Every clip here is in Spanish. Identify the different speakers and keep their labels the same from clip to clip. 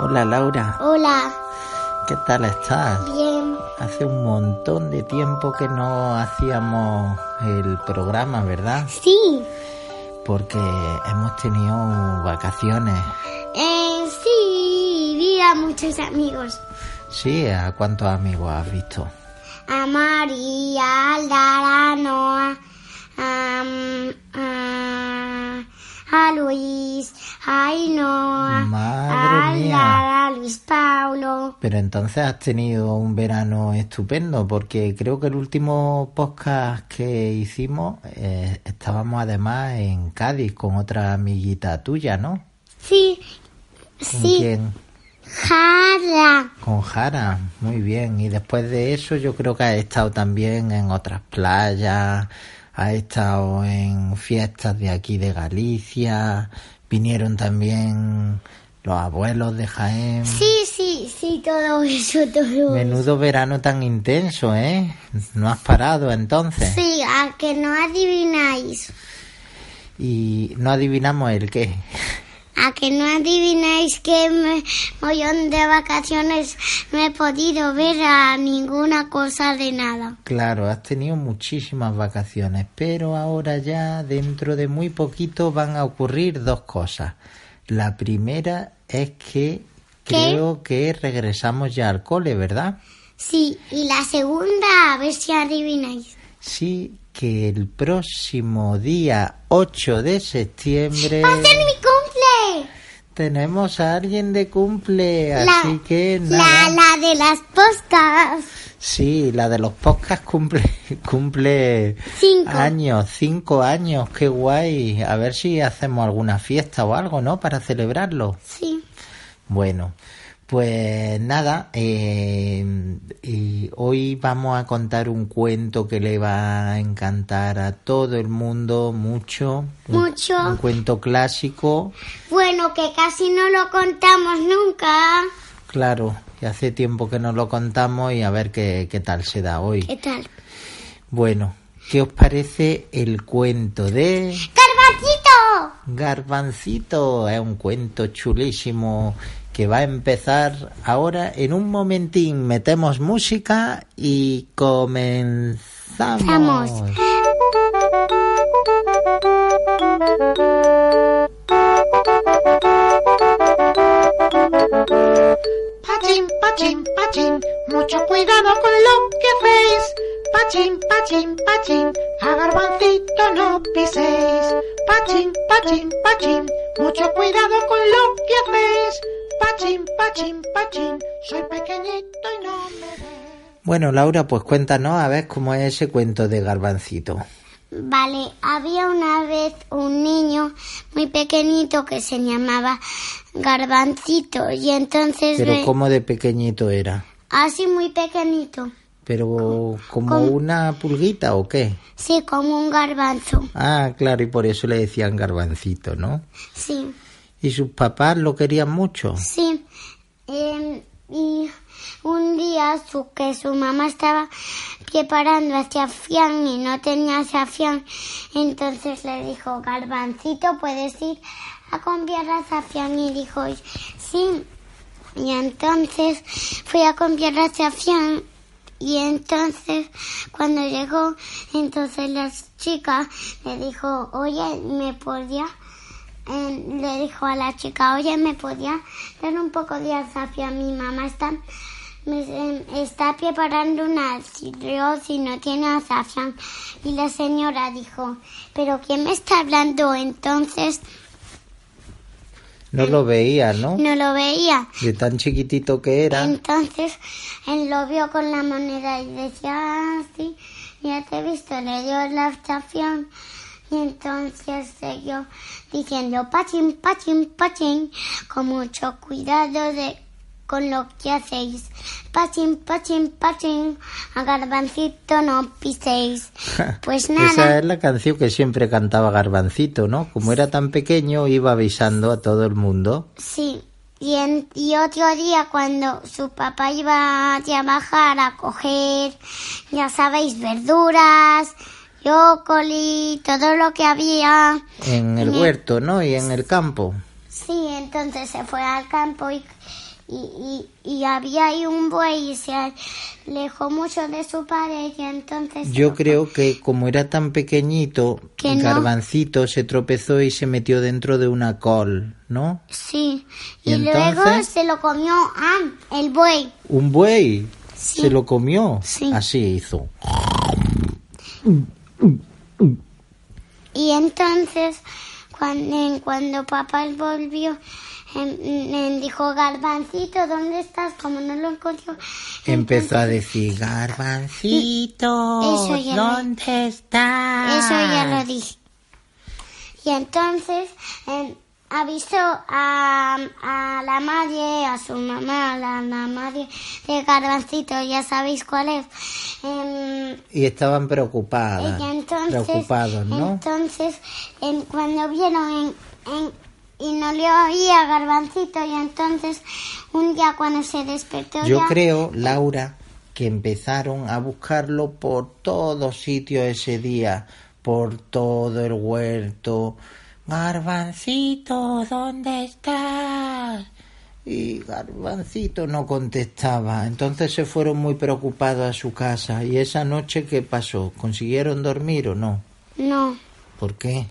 Speaker 1: Hola Laura,
Speaker 2: Hola,
Speaker 1: ¿qué tal estás?
Speaker 2: bien.
Speaker 1: Hace un montón de tiempo que no hacíamos el programa, ¿verdad?
Speaker 2: Sí,
Speaker 1: Porque hemos tenido vacaciones.
Speaker 2: eh, sí, vi a muchos amigos.
Speaker 1: Sí, ¿a cuántos amigos has visto?
Speaker 2: A María, a Lara, a Noah, a, a, a Luis, a
Speaker 1: Madre
Speaker 2: a
Speaker 1: mía.
Speaker 2: Lara, a Luis Paulo.
Speaker 1: Pero entonces has tenido un verano estupendo, porque creo que el último podcast que hicimos eh, estábamos además en Cádiz con otra amiguita tuya, ¿no?
Speaker 2: Sí,
Speaker 1: ¿Con
Speaker 2: sí,
Speaker 1: quién?
Speaker 2: Jara.
Speaker 1: Con Jara, muy bien. Y después de eso yo creo que ha estado también en otras playas, ha estado en fiestas de aquí de Galicia, vinieron también los abuelos de Jaén.
Speaker 2: Sí, sí, sí, todo eso, todo eso.
Speaker 1: Menudo verano tan intenso, ¿eh? No has parado entonces.
Speaker 2: Sí, a que no adivináis.
Speaker 1: Y no adivinamos el qué.
Speaker 2: A que no adivináis que me voy de vacaciones no he podido ver a ninguna cosa de nada.
Speaker 1: Claro, has tenido muchísimas vacaciones, pero ahora ya dentro de muy poquito van a ocurrir dos cosas. La primera es que
Speaker 2: ¿Qué?
Speaker 1: creo que regresamos ya al cole, ¿verdad?
Speaker 2: Sí, y la segunda, a ver si adivináis.
Speaker 1: Sí, que el próximo día 8 de septiembre
Speaker 2: ¡Va a ser mi!
Speaker 1: Tenemos a alguien de cumple,
Speaker 2: La-
Speaker 1: así que
Speaker 2: La,
Speaker 1: nada.
Speaker 2: la de las postas.
Speaker 1: Sí, la de los podcasts cumple, cumple
Speaker 2: Cinco.
Speaker 1: años, cinco años, qué guay. A ver si hacemos alguna fiesta o algo, ¿no? Para celebrarlo.
Speaker 2: Sí.
Speaker 1: Bueno, pues nada, eh, y hoy vamos a contar un cuento que le va a encantar a todo el mundo mucho.
Speaker 2: Mucho.
Speaker 1: Un cuento clásico,
Speaker 2: Bueno, que casi no lo contamos nunca.
Speaker 1: claro, que hace tiempo que no lo contamos y a ver qué, qué tal se da hoy.
Speaker 2: ¿Qué tal?
Speaker 1: Bueno, ¿qué os parece el cuento de.
Speaker 2: Garbancito?
Speaker 1: Es un cuento chulísimo que va a empezar ahora en un momentín. Metemos música y comenzamos.
Speaker 2: Vamos.
Speaker 3: Pachín, pachín, pachín, mucho cuidado con lo que. Pachín, pachín, pachín, a garbancito no piséis. Pachín, pachín, pachín, mucho cuidado con lo que hacéis. Pachín, pachín, pachín, soy pequeñito y no me ves.
Speaker 1: Bueno, Laura, pues cuéntanos a ver cómo es ese cuento de Garbancito.
Speaker 2: Vale, había una vez un niño muy pequeñito que se llamaba Garbancito y entonces
Speaker 1: Pero
Speaker 2: ve-
Speaker 1: cómo de pequeñito era.
Speaker 2: así muy pequeñito,
Speaker 1: Pero como una pulguita o qué?
Speaker 2: sí, como un garbanzo,
Speaker 1: Ah, claro, y por eso le decían Garbancito, ¿no?
Speaker 2: sí,
Speaker 1: ¿Y sus papás lo querían mucho?
Speaker 2: sí. Em, y un día su, que su mamá estaba preparando afián y no tenía afián, entonces le dijo, Garbancito, ¿puedes ir a comprar afián? Y dijo, sí. Y entonces fui a comprar afián y entonces cuando llegó, entonces la chica le dijo, oye, ¿me podía? le dijo a la chica, oye, ¿me podía dar un poco de afián? Mi mamá está em, está preparando un arroz y no tiene azafrán. Y la señora dijo, ¿pero quién me está hablando? Entonces
Speaker 1: No lo veía, ¿no?
Speaker 2: no lo veía.
Speaker 1: De tan chiquitito que era.
Speaker 2: Entonces él lo vio con la moneda y decía, ah, sí, ya te he visto, le dio la estación. Y entonces siguió diciendo, pachín, pachín, pachín, con mucho cuidado de con lo que hacéis. Pachín, pachín, pachín, a garbancito no piséis. Pues
Speaker 1: Esa
Speaker 2: nada,
Speaker 1: es la canción que siempre cantaba Garbancito, ¿no? Como era tan pequeño, iba avisando a todo el mundo.
Speaker 2: Sí, y, en- y otro día cuando su papá iba a trabajar a coger, ya sabéis, verduras, brócoli, todo lo que había.
Speaker 1: En el huerto, ¿no? Y en el campo.
Speaker 2: Sí, entonces se fue al campo y, y, y, y había ahí un buey y se alejó mucho de su padre y entonces...
Speaker 1: Yo creo que como era tan pequeñito,
Speaker 2: Que no.
Speaker 1: Garbancito se tropezó y se metió dentro de una col, ¿no?
Speaker 2: Sí,
Speaker 1: ¿Y
Speaker 2: y, luego se lo comió ah, el buey.
Speaker 1: Un buey.
Speaker 2: Sí.
Speaker 1: Se lo comió.
Speaker 2: Sí.
Speaker 1: Así hizo.
Speaker 2: Y entonces, cuando, cuando papá volvió, em, dijo, Garbancito, ¿dónde estás? Como no lo encontró.
Speaker 1: Empezó a decir, Garbancito,
Speaker 2: Eso ya lo-
Speaker 1: ¿dónde estás?
Speaker 2: Eso ya lo dije. Y entonces em, avisó a, a la madre, a su mamá, a la, la madre de Garbancito, ya sabéis cuál es. Em,
Speaker 1: Y estaban preocupadas.
Speaker 2: y entonces,
Speaker 1: Preocupados, ¿no?
Speaker 2: Entonces, en- cuando vieron en, en- y no le oía Garbancito, y entonces un día cuando se despertó
Speaker 1: Yo
Speaker 2: ya,
Speaker 1: creo, Laura, que empezaron a buscarlo por todos sitios ese día, por todo el huerto. Garbancito, ¿dónde estás? Y Garbancito no contestaba. Entonces se fueron muy preocupados a su casa. ¿Y esa noche qué pasó? ¿Consiguieron dormir o no?
Speaker 2: no,
Speaker 1: ¿Por qué?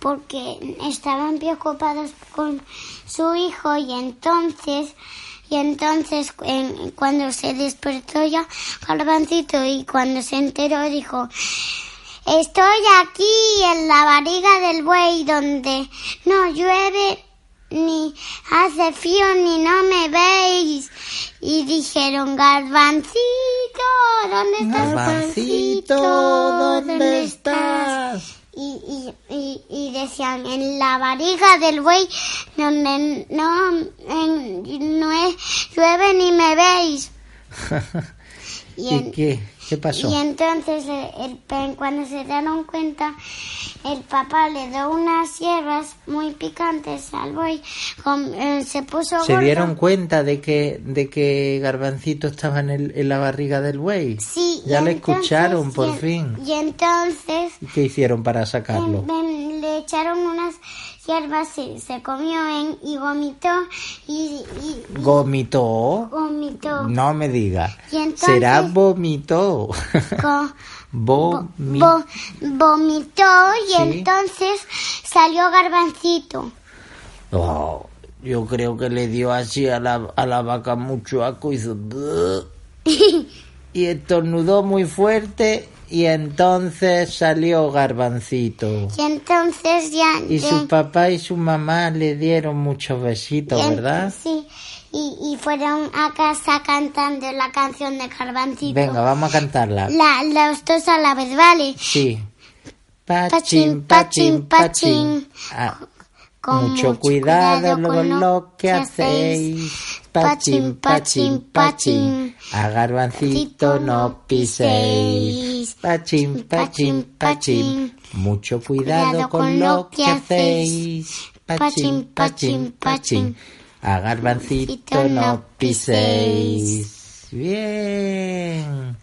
Speaker 2: porque estaban preocupados con su hijo y entonces y entonces en- cuando se despertó ya Garbancito y cuando se enteró dijo estoy aquí en la barriga del buey donde no llueve ni hace frío ni no me veis y dijeron Garbancito ¿dónde estás
Speaker 1: Garbancito, ¿dónde estás?
Speaker 2: Y, y, y, y decían en la barriga del buey donde no, en- no es- llueve ni me veis.
Speaker 1: ¿Y,
Speaker 2: en-
Speaker 1: qué? ¿Qué pasó?
Speaker 2: y entonces eh, el, pe- cuando se dieron cuenta, el papá le dio unas hierbas muy picantes al buey, con- eh, se puso
Speaker 1: ¿Se
Speaker 2: gordo.
Speaker 1: dieron cuenta de que, de que Garbancito estaba en, el- en la barriga del buey?
Speaker 2: Sí,
Speaker 1: Ya le
Speaker 2: entonces-
Speaker 1: escucharon, por
Speaker 2: y
Speaker 1: fin.
Speaker 2: Y entonces
Speaker 1: ¿Y qué hicieron para sacarlo?
Speaker 2: Le echaron unas hierbas, se, se comió en, y vomitó y, y- y
Speaker 1: ¿Vomitó?
Speaker 2: vomitó.
Speaker 1: No me diga.
Speaker 2: Y entonces-
Speaker 1: Será vomitó. Vomi-
Speaker 2: vo- vomitó y
Speaker 1: Sí.
Speaker 2: entonces salió garbancito.
Speaker 1: Oh, yo creo que le dio así a la, a la vaca mucho asco y hizo... Y estornudó muy fuerte y entonces salió Garbancito.
Speaker 2: Y entonces ya...
Speaker 1: Y
Speaker 2: ya-
Speaker 1: su papá y su mamá le dieron muchos besitos,
Speaker 2: en-
Speaker 1: ¿verdad?
Speaker 2: Sí. Y, y fueron a casa cantando la canción de garbancito.
Speaker 1: Venga, vamos a cantarla.
Speaker 2: La, los dos a la vez, ¿vale?
Speaker 1: Sí.
Speaker 2: Pachín,
Speaker 1: Pachín,
Speaker 2: pachín,
Speaker 1: pachín, pachín. Ah,
Speaker 2: Con
Speaker 1: mucho cuidado con lo que hacéis. Pachín, pachín, pachín. A garbancito no piséis. Pachín, pachín, pachín. Mucho cuidado con lo que hacéis. Pachín, pachín, pachín. A garbancito no piséis. Bien.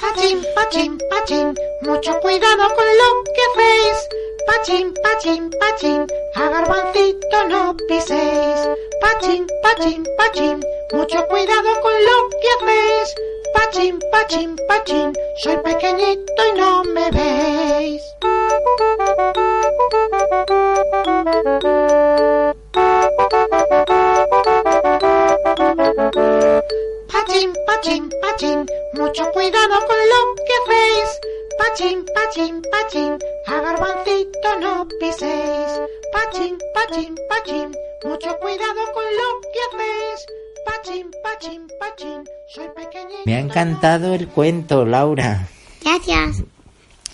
Speaker 3: Pachín, pachín, pachín, mucho cuidado con lo que hacéis. Pachín, pachín, pachín, a garbancito no piséis. Pachín, pachín, pachín, mucho cuidado con lo que hacéis. Pachín, pachín, pachín, soy pequeñito y no me veis. Pachín, pachín, mucho cuidado con lo que hacéis. Pachín, pachín, pachín, a garbancito no piséis. Pachín, pachín, pachín, mucho cuidado con lo que hacéis. Pachín, pachín, pachín, soy pequeñito.
Speaker 1: Me ha encantado el cuento, Laura.
Speaker 2: Gracias.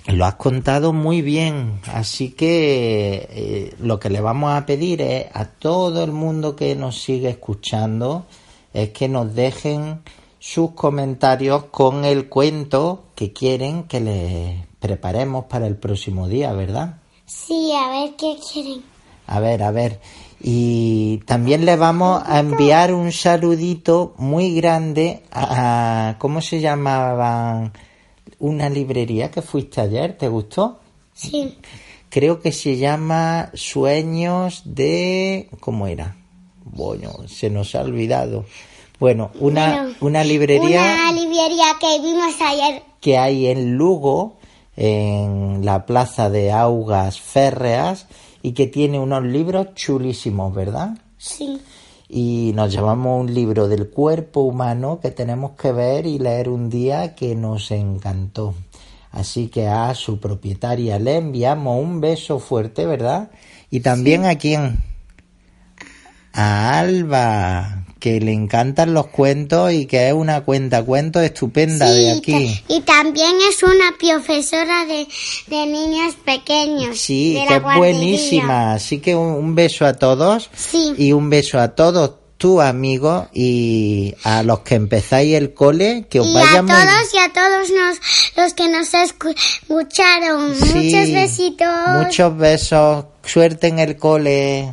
Speaker 1: Lo has contado muy bien, así que eh, lo que le vamos a pedir es a todo el mundo que nos sigue escuchando es que nos dejen sus comentarios con el cuento que quieren que les preparemos para el próximo día, ¿verdad?
Speaker 2: Sí, a ver qué quieren.
Speaker 1: A ver, a ver. Y también le vamos a enviar un saludito muy grande a, ¿cómo se llamaba? Una librería que fuiste ayer, ¿te gustó?
Speaker 2: Sí.
Speaker 1: Creo que se llama Sueños de... ¿Cómo era? Bueno, se nos ha olvidado. Bueno, una,
Speaker 2: Bueno,
Speaker 1: una librería
Speaker 2: Una librería que vimos ayer.
Speaker 1: que hay en Lugo, en la plaza de Augas Férreas, y que tiene unos libros chulísimos, ¿verdad?
Speaker 2: Sí.
Speaker 1: Y nos llevamos un libro del cuerpo humano que tenemos que ver y leer un día que nos encantó. Así que a su propietaria le enviamos un beso fuerte, ¿verdad? Y también a quién? A Alba, que le encantan los cuentos y que es una cuenta cuentos estupenda de aquí.
Speaker 2: y también es una profesora de, de niños pequeños.
Speaker 1: Sí, que es buenísima. Así que un, un beso a todos
Speaker 2: Sí.
Speaker 1: y un beso a todos tus amigos y a los que empezáis el cole, que os
Speaker 2: Y a
Speaker 1: muy
Speaker 2: todos y a todos nos, los que nos escu- escucharon.
Speaker 1: Sí,
Speaker 2: Muchos besitos.
Speaker 1: Muchos besos. Suerte en el cole.